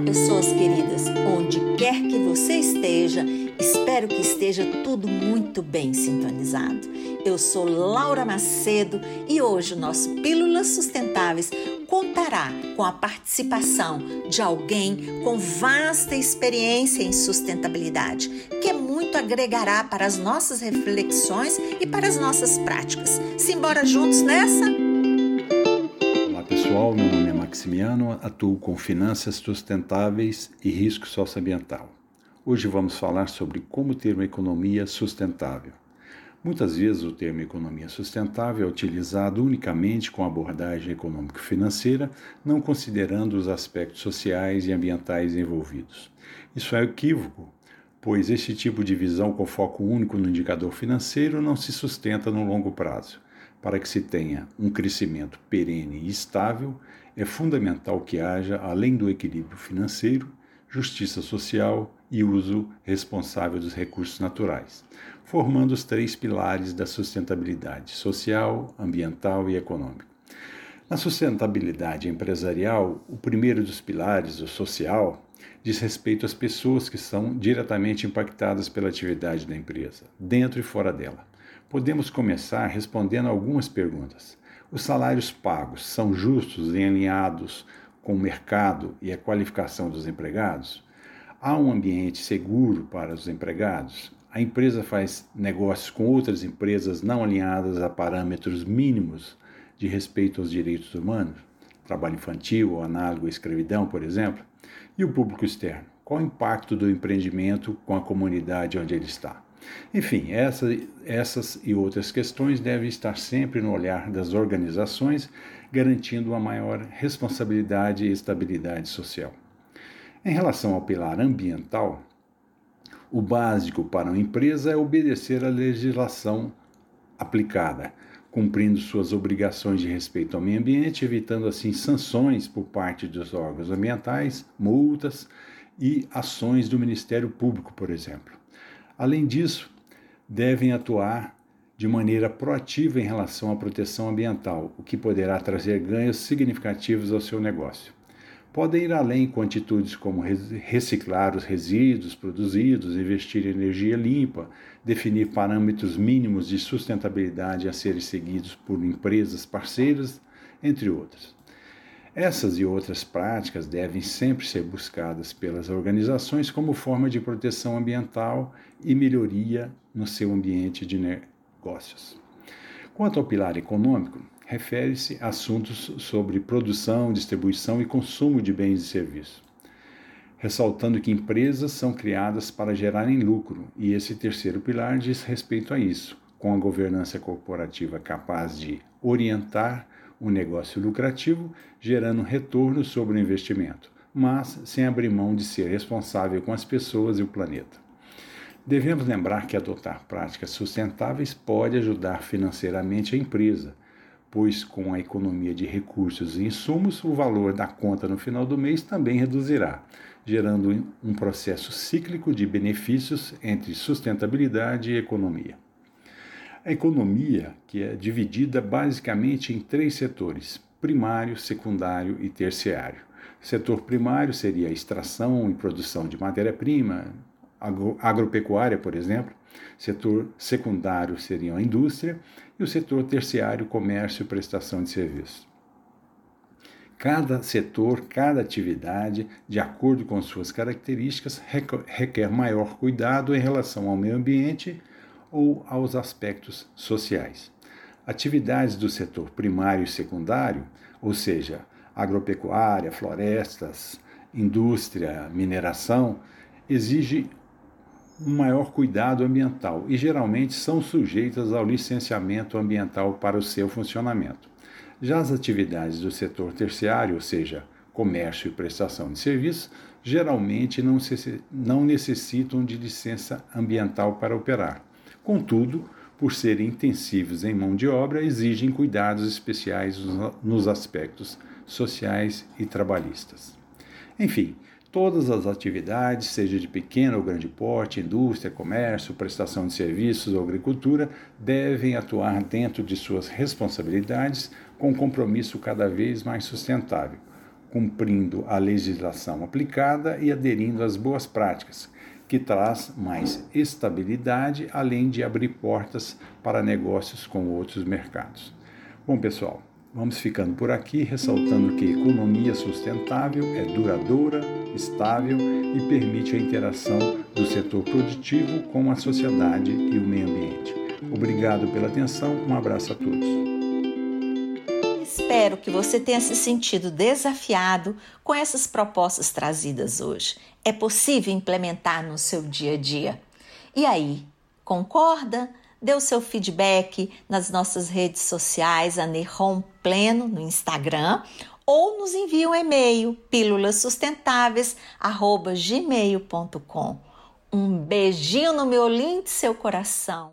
pessoas queridas, onde quer que você esteja, espero que esteja tudo muito bem sintonizado. Eu sou Laura Macedo e hoje o nosso Pílulas Sustentáveis contará com a participação de alguém com vasta experiência em sustentabilidade, que muito agregará para as nossas reflexões e para as nossas práticas. Simbora juntos nessa? Maximiano, atuo com finanças sustentáveis e risco socioambiental. Hoje vamos falar sobre como ter uma economia sustentável. Muitas vezes o termo economia sustentável é utilizado unicamente com abordagem econômico-financeira, não considerando os aspectos sociais e ambientais envolvidos. Isso é equívoco, pois este tipo de visão com foco único no indicador financeiro não se sustenta no longo prazo. Para que se tenha um crescimento perene e estável, é fundamental que haja, além do equilíbrio financeiro, justiça social e uso responsável dos recursos naturais, formando os três pilares da sustentabilidade social, ambiental e econômica. Na sustentabilidade empresarial, o primeiro dos pilares, o social, diz respeito às pessoas que são diretamente impactadas pela atividade da empresa, dentro e fora dela. Podemos começar respondendo algumas perguntas. Os salários pagos são justos e alinhados com o mercado e a qualificação dos empregados? Há um ambiente seguro para os empregados? A empresa faz negócios com outras empresas não alinhadas a parâmetros mínimos de respeito aos direitos humanos? Trabalho infantil ou análogo à escravidão, por exemplo? E o público externo? Qual o impacto do empreendimento com a comunidade onde ele está? Enfim, essa, essas e outras questões devem estar sempre no olhar das organizações, garantindo uma maior responsabilidade e estabilidade social. Em relação ao pilar ambiental, o básico para uma empresa é obedecer à legislação aplicada, cumprindo suas obrigações de respeito ao meio ambiente, evitando assim sanções por parte dos órgãos ambientais, multas e ações do Ministério Público, por exemplo. Além disso, devem atuar de maneira proativa em relação à proteção ambiental, o que poderá trazer ganhos significativos ao seu negócio podem ir além com atitudes como reciclar os resíduos produzidos, investir em energia limpa, definir parâmetros mínimos de sustentabilidade a serem seguidos por empresas parceiras, entre outras. Essas e outras práticas devem sempre ser buscadas pelas organizações como forma de proteção ambiental e melhoria no seu ambiente de negócios. Quanto ao pilar econômico, refere-se a assuntos sobre produção, distribuição e consumo de bens e serviços, ressaltando que empresas são criadas para gerarem lucro, e esse terceiro pilar diz respeito a isso, com a governança corporativa capaz de orientar o negócio lucrativo, gerando retorno sobre o investimento, mas sem abrir mão de ser responsável com as pessoas e o planeta. Devemos lembrar que adotar práticas sustentáveis pode ajudar financeiramente a empresa, pois com a economia de recursos e insumos, o valor da conta no final do mês também reduzirá, gerando um processo cíclico de benefícios entre sustentabilidade e economia. A economia, que é dividida basicamente em três setores: primário, secundário e terciário. setor primário seria a extração e produção de matéria-prima, agropecuária, por exemplo. Setor secundário seria a indústria e o setor terciário, comércio e prestação de serviços. Cada setor, cada atividade, de acordo com suas características, requer maior cuidado em relação ao meio ambiente ou aos aspectos sociais. Atividades do setor primário e secundário, ou seja, agropecuária, florestas, indústria, mineração, exigem um maior cuidado ambiental e geralmente são sujeitas ao licenciamento ambiental para o seu funcionamento. Já as atividades do setor terciário, ou seja, comércio e prestação de serviços, geralmente não, não necessitam de licença ambiental para operar. Contudo, por serem intensivos em mão de obra, exigem cuidados especiais nos aspectos sociais e trabalhistas. Enfim, Todas as atividades, seja de pequeno ou grande porte, indústria, comércio, prestação de serviços ou agricultura, devem atuar dentro de suas responsabilidades com compromisso cada vez mais sustentável, cumprindo a legislação aplicada e aderindo às boas práticas, que traz mais estabilidade, além de abrir portas para negócios com outros mercados. Bom, pessoal, vamos ficando por aqui, ressaltando que economia sustentável é duradoura, estável e permite a interação do setor produtivo com a sociedade e o meio ambiente. Obrigado pela atenção, um abraço a todos espero que você tenha se sentido desafiado com essas propostas trazidas hoje. É possível implementar no seu dia a dia. E aí, concorda? Dê o seu feedback nas nossas redes sociais, a Pleno no Instagram, ou nos envie um e-mail pílulassustentáveis@gmail.com. Um beijinho no meu lindo seu coração.